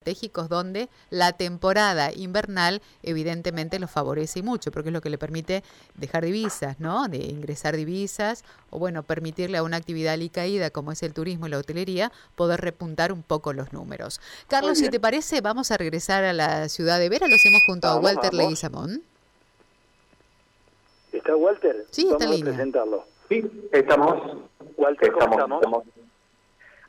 estratégicos donde la temporada invernal evidentemente los favorece mucho, porque es lo que le permite dejar divisas, ¿no? De ingresar divisas o bueno, permitirle a una actividad alicaída como es el turismo y la hotelería poder repuntar un poco los números. Carlos, si te parece, vamos a regresar a la ciudad de Vera, lo hacemos junto a Walter Leguizamón. ¿Está Walter? Sí, está en presentarlo. Sí, estamos. Walter, ¿cómo estamos?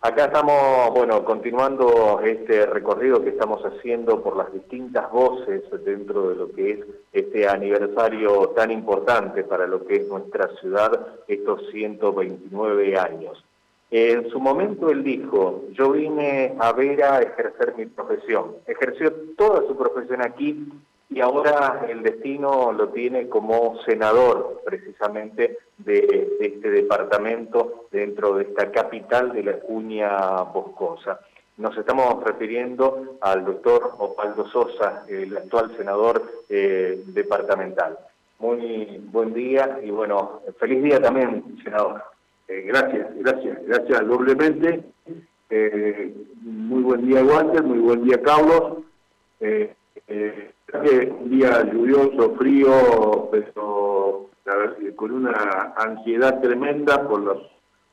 Acá estamos, bueno, continuando este recorrido que estamos haciendo por las distintas voces dentro de lo que es este aniversario tan importante para lo que es nuestra ciudad, estos 129 años. En su momento él dijo, yo vine a ver a ejercer mi profesión. Ejerció toda su profesión aquí y ahora el destino lo tiene como senador precisamente de, este departamento dentro de esta capital de la Cuña Boscosa. Nos estamos refiriendo al doctor Osvaldo Sosa, el actual senador eh, departamental. Muy buen día y bueno, feliz día también, senador. Eh, gracias, gracias, gracias doblemente. Eh, muy buen día, Walter, muy buen día, Carlos. Un día lluvioso, frío, pero con una ansiedad tremenda por los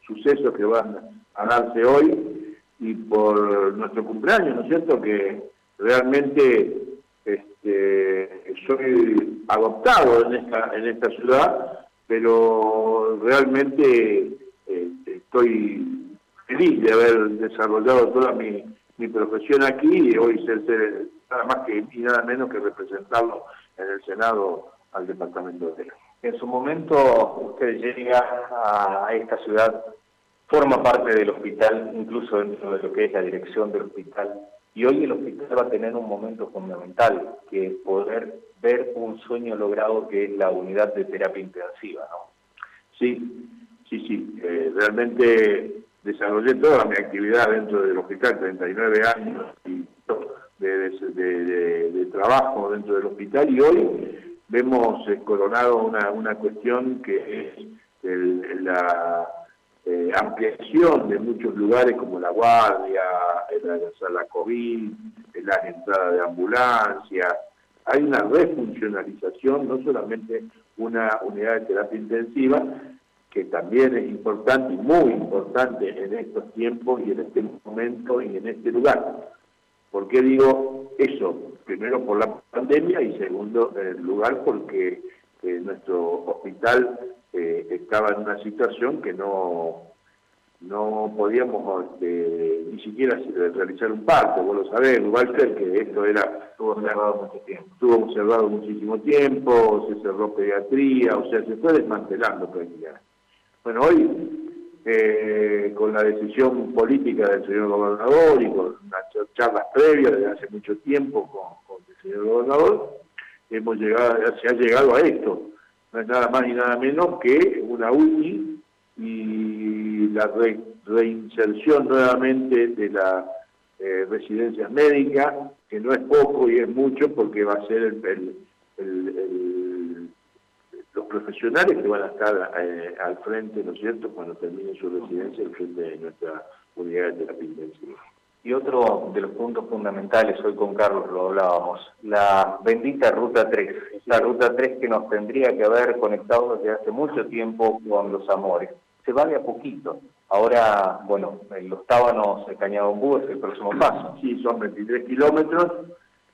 sucesos que van a darse hoy y por nuestro cumpleaños, ¿no es cierto? Que realmente este, soy adoptado en esta, en esta ciudad, pero realmente este, estoy feliz de haber desarrollado toda mi, mi profesión aquí y hoy ser, ser nada más que y nada menos que representarlo en el Senado al departamento de en su momento usted llega a esta ciudad, forma parte del hospital, incluso dentro de lo que es la dirección del hospital, y hoy el hospital va a tener un momento fundamental, que es poder ver un sueño logrado que es la unidad de terapia intensiva, ¿no? Sí, sí, sí, eh, realmente desarrollé toda mi actividad dentro del hospital, 39 años y de, trabajo dentro del hospital, y hoy vemos coronado una, una cuestión que es la eh, ampliación de muchos lugares como la guardia, la sala COVID, la entrada de ambulancia. Hay una refuncionalización, no solamente una unidad de terapia intensiva, que también es importante y muy importante en estos tiempos y en este momento y en este lugar. ¿Por qué digo eso? Primero por la pandemia y segundo, en lugar, porque eh, nuestro hospital eh, estaba en una situación que no no podíamos este, ni siquiera realizar un parto, vos lo sabés, Walter, que esto era... Estuvo cerrado mucho tiempo. Estuvo cerrado muchísimo tiempo, se cerró pediatría, o sea, se fue desmantelando prácticamente. Bueno, hoy eh, con la decisión política del señor gobernador y con unas charlas previas desde hace mucho tiempo con, el señor gobernador, hemos llegado, se ha llegado a esto. No es nada más ni nada menos que una UCI y la reinserción nuevamente de las eh, residencias médicas, que no es poco y es mucho porque va a ser el los profesionales que van a estar eh, al frente, ¿no es cierto?, cuando termine su residencia al frente de nuestra unidad de terapia intensiva. Y otro de los puntos fundamentales, hoy con Carlos lo hablábamos, la bendita Ruta 3, la Ruta 3 que nos tendría que haber conectado desde hace mucho tiempo con los amores. Se va de a poquito. Ahora, bueno, los tábanos, el Cañado Bú es el próximo paso. Sí, son 23 kilómetros,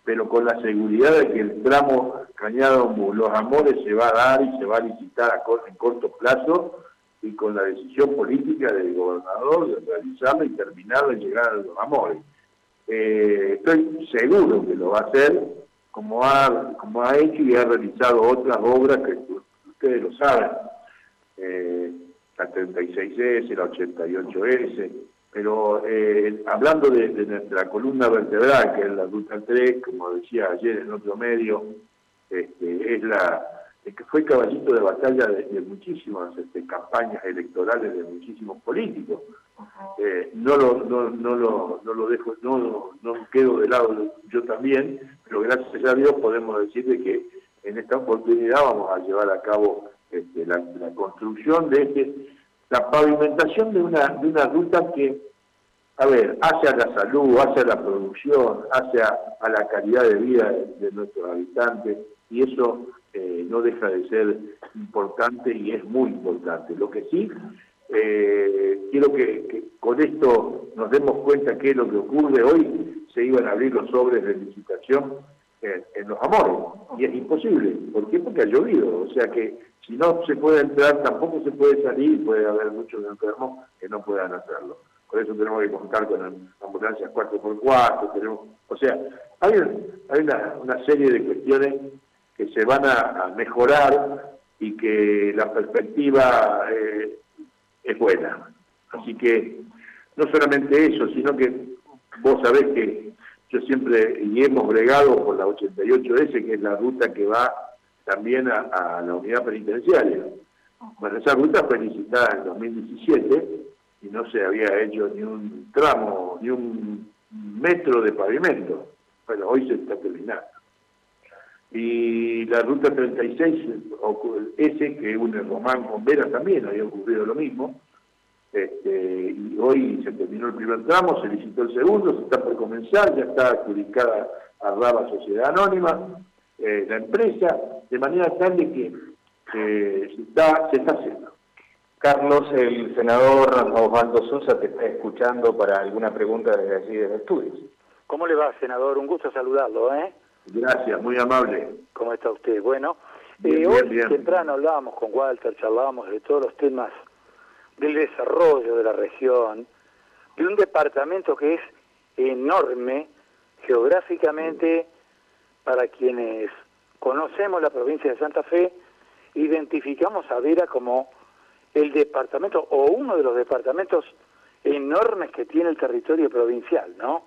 pero con la seguridad de que el tramo Cañado Los Amores se va a dar y se va a licitar a en corto plazo y con la decisión política del gobernador de realizarlo y terminarlo y llegar a Los Amores. Eh, estoy seguro que lo va a hacer como ha, como ha hecho y ha realizado otras obras que ustedes lo saben, eh, la 36S, la 88S, pero eh, hablando de, nuestra columna vertebral, que es la ruta 3, como decía ayer en otro medio, este, es la que fue caballito de batalla de, muchísimas este, campañas electorales de muchísimos políticos. Eh, no, lo, no, no, lo, no lo dejo, no, no quedo de lado yo también, pero gracias a Dios podemos decir que en esta oportunidad vamos a llevar a cabo este, la, la construcción de este la pavimentación de una, de una ruta que a ver, hacia la salud, hacia la producción, hacia a la calidad de vida de, nuestros habitantes, y eso eh, no deja de ser importante y es muy importante. Lo que sí, eh, quiero que, con esto nos demos cuenta que lo que ocurre hoy, se iban a abrir los sobres de licitación en, los amores, y es imposible. ¿Por qué? Porque ha llovido, o sea que si no se puede entrar, tampoco se puede salir, puede haber muchos enfermos que no puedan hacerlo por eso tenemos que contar con ambulancias 4x4, tenemos, o sea, hay, hay una, serie de cuestiones que se van a, mejorar y que la perspectiva eh, es buena. Así que no solamente eso, sino que vos sabés que yo siempre, y hemos bregado por la 88S, que es la ruta que va también a, a la unidad penitenciaria. Bueno, esa ruta fue licitada en 2017 y no se había hecho ni un tramo, ni un metro de pavimento. Bueno, hoy se está terminando. Y la ruta 36, ese que une Román con Vera también había ocurrido lo mismo. Este, y hoy se terminó el primer tramo, se licitó el segundo, se está por comenzar, ya está adjudicada a Raba Sociedad Anónima, eh, la empresa, de manera tal de que se, está, se está haciendo. Carlos, el senador Osvaldo Sosa te está escuchando para alguna pregunta desde allí, desde estudios. ¿Cómo le va, senador? Un gusto saludarlo, ¿eh? Gracias, muy amable. ¿Cómo está usted? Bueno, eh, hoy temprano hablábamos con Walter, charlábamos de todos los temas del desarrollo de la región, de un departamento que es enorme geográficamente para quienes conocemos la provincia de Santa Fe, identificamos a Vera como el departamento o uno de los departamentos enormes que tiene el territorio provincial, ¿no?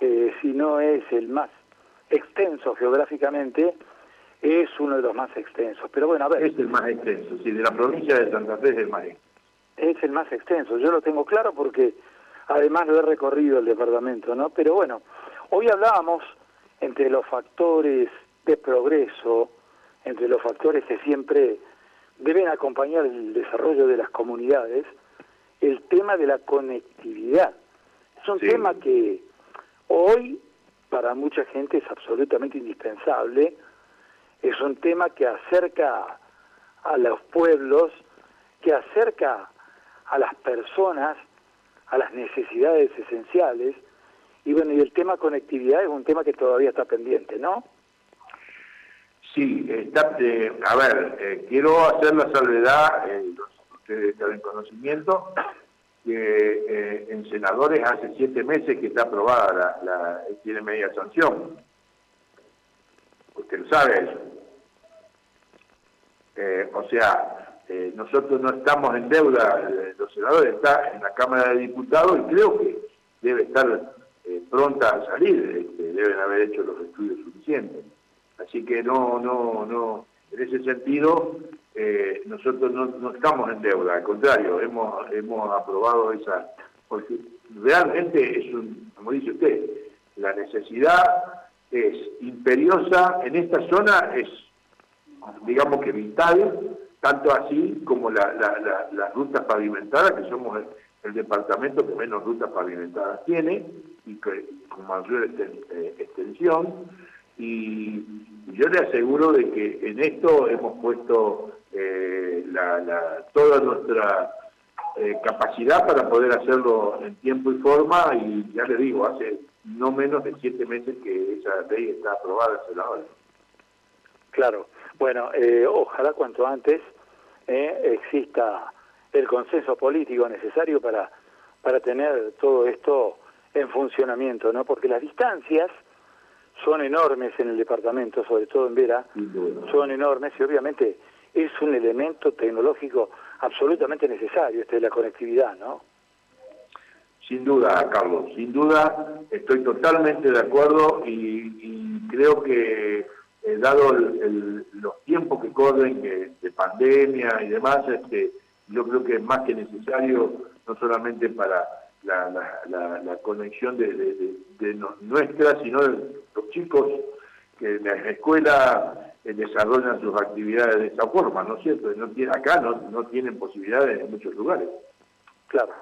Eh, si no es el más extenso geográficamente, es uno de los más extensos. Pero bueno, a ver. Es el más extenso, sí, de la provincia de Santa Fe es el más extenso. Es el más extenso, yo lo tengo claro porque además lo he recorrido el departamento, ¿no? Pero bueno, hoy hablábamos entre los factores de progreso, entre los factores que siempre deben acompañar el desarrollo de las comunidades el tema de la conectividad. Es un tema que hoy para mucha gente es absolutamente indispensable, es un tema que acerca a los pueblos, que acerca a las personas a las necesidades esenciales, y bueno, y el tema conectividad es un tema que todavía está pendiente, ¿no? Sí, está, eh, a ver, eh, quiero hacer la salvedad, eh, ustedes están en conocimiento, que en senadores hace siete meses que está aprobada, la, tiene media sanción. Usted lo sabe eso. o sea, nosotros no estamos en deuda, los senadores están en la Cámara de Diputados y creo que debe estar pronta a salir, este, deben haber hecho los estudios suficientes. Así que no, no, no, en ese sentido eh, nosotros no, estamos en deuda, al contrario, hemos, hemos aprobado esa, porque realmente es un, como dice usted, la necesidad es imperiosa en esta zona, es digamos que vital, tanto así como la, la, las rutas pavimentadas, que somos el, departamento que menos rutas pavimentadas tiene y que con mayor eh, extensión. Y yo le aseguro de que en esto hemos puesto eh, la, toda nuestra eh, capacidad para poder hacerlo en tiempo y forma. Y ya le digo, hace no menos de siete meses que esa ley está aprobada en la. Claro, bueno, eh, ojalá cuanto antes exista el consenso político necesario para, para tener todo esto en funcionamiento, ¿no? Porque las distancias son enormes en el departamento, sobre todo en Vera, son enormes y obviamente es un elemento tecnológico absolutamente necesario, este de la conectividad, ¿no? Sin duda, Carlos, sin duda estoy totalmente de acuerdo y, creo que eh, dado los tiempos que corren de pandemia y demás, este, yo creo que es más que necesario, no solamente para la, conexión de, nuestra, sino de los chicos que en la escuela eh, desarrollan sus actividades de esa forma, ¿no es cierto? No acá no, no tienen posibilidades en muchos lugares. Claro.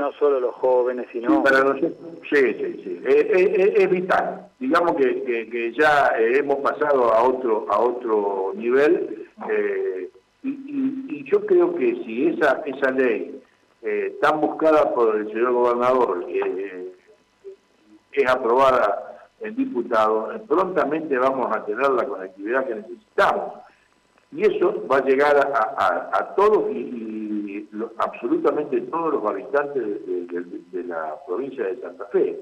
No solo los jóvenes, sino... Sí, para nosotros, sí, sí, sí. Es, vital. Digamos que, ya hemos pasado a otro, a otro nivel y, yo creo que si esa, esa ley tan buscada por el señor gobernador es aprobada en diputado, prontamente vamos a tener la conectividad que necesitamos. Y eso va a llegar a, todos y, absolutamente todos los habitantes de, la provincia de Santa Fe.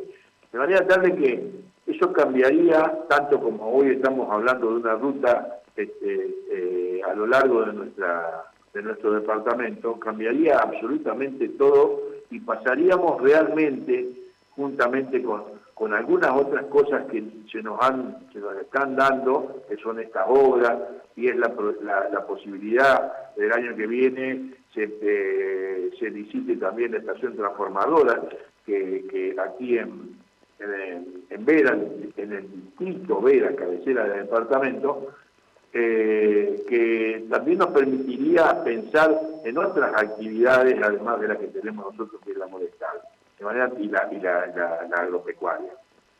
De manera tal de que eso cambiaría, tanto como hoy estamos hablando de una ruta este, eh, a lo largo de, nuestra, de nuestro departamento, cambiaría absolutamente todo y pasaríamos realmente, juntamente con, con algunas otras cosas que se nos han se nos están dando, que son estas obras, y es la, la, posibilidad del año que viene se, eh, se licite también la estación transformadora, que, que aquí en, en, Vera, en el distrito Vera, cabecera del departamento, eh, que también nos permitiría pensar en otras actividades, además de las que tenemos nosotros, que es la molestal de manera y la, y la, agropecuaria.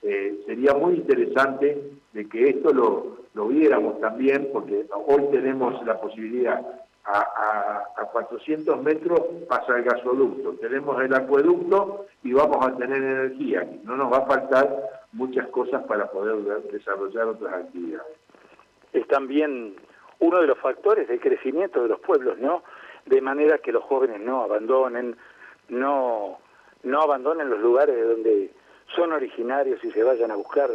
Eh, sería muy interesante de que esto lo, lo, viéramos también, porque hoy tenemos la posibilidad, a, a, 400 metros pasa el gasoducto, tenemos el acueducto y vamos a tener energía. No nos va a faltar muchas cosas para poder desarrollar otras actividades. Es también uno de los factores del crecimiento de los pueblos, ¿no? De manera que los jóvenes no abandonen, no no abandonen los lugares de donde son originarios y se vayan a buscar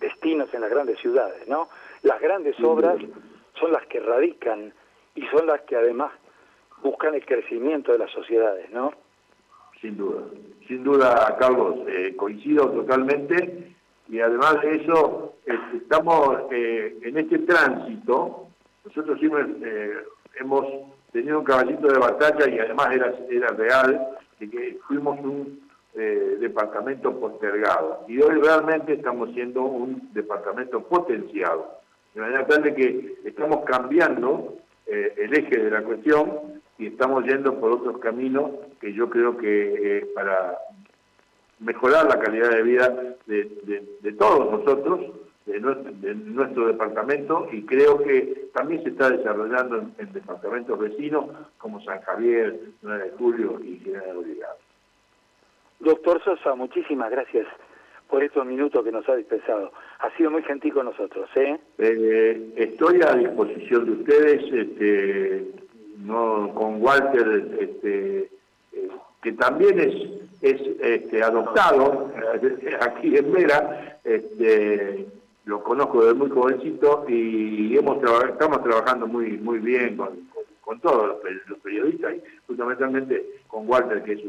destinos en las grandes ciudades, ¿no? Las grandes obras son las que radican y son las que además buscan el crecimiento de las sociedades, ¿no? Sin duda, sin duda, Carlos, eh, coincido totalmente y además de eso estamos eh, en este tránsito, nosotros siempre eh, hemos tenido un caballito de batalla y además era, era real, que fuimos un eh, departamento postergado y hoy realmente estamos siendo un departamento potenciado. De manera tal de que estamos cambiando eh, el eje de la cuestión y estamos yendo por otros caminos que yo creo que eh, para mejorar la calidad de vida de, todos nosotros, de nuestro, departamento, y creo que también se está desarrollando en, departamentos vecinos como San Javier, 9 de Julio y General Obligado. Doctor Sosa, muchísimas gracias por estos minutos que nos ha dispensado. Ha sido muy gentil con nosotros. ¿eh? eh estoy a disposición de ustedes, este, no, con Walter, este, eh, que también es, es este, adoptado aquí en Vera. Este, lo conozco desde muy jovencito y hemos estamos trabajando muy muy bien con, con, todos los, periodistas y fundamentalmente con Walter, que es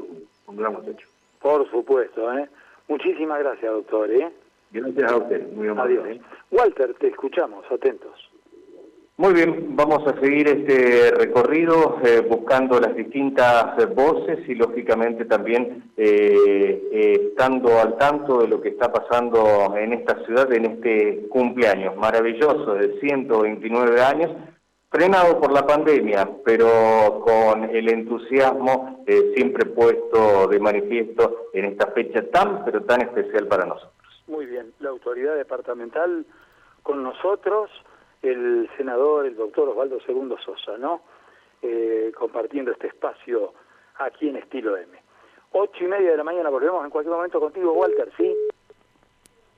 un, gran muchacho. Por supuesto, ¿eh? Muchísimas gracias, doctor. ¿eh? Gracias a usted, muy amable. Adiós. ¿eh? Walter, te escuchamos, atentos. Muy bien, vamos a seguir este recorrido eh, buscando las distintas voces y lógicamente también eh, eh, estando al tanto de lo que está pasando en esta ciudad en este cumpleaños maravilloso de 129 años, frenado por la pandemia, pero con el entusiasmo siempre puesto de manifiesto en esta fecha tan, pero tan especial para nosotros. Muy bien, la autoridad departamental con nosotros el senador, el doctor Osvaldo Segundo Sosa, ¿no? Eh, compartiendo este espacio aquí en Estilo M. Ocho y media de la mañana volvemos en cualquier momento contigo, Walter, ¿sí?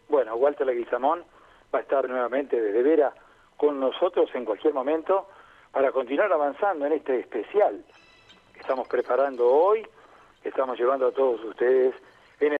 Bueno, Walter Leguizamón va a estar nuevamente desde Vera con nosotros en cualquier momento para continuar avanzando en este especial que estamos preparando hoy, que estamos llevando a todos ustedes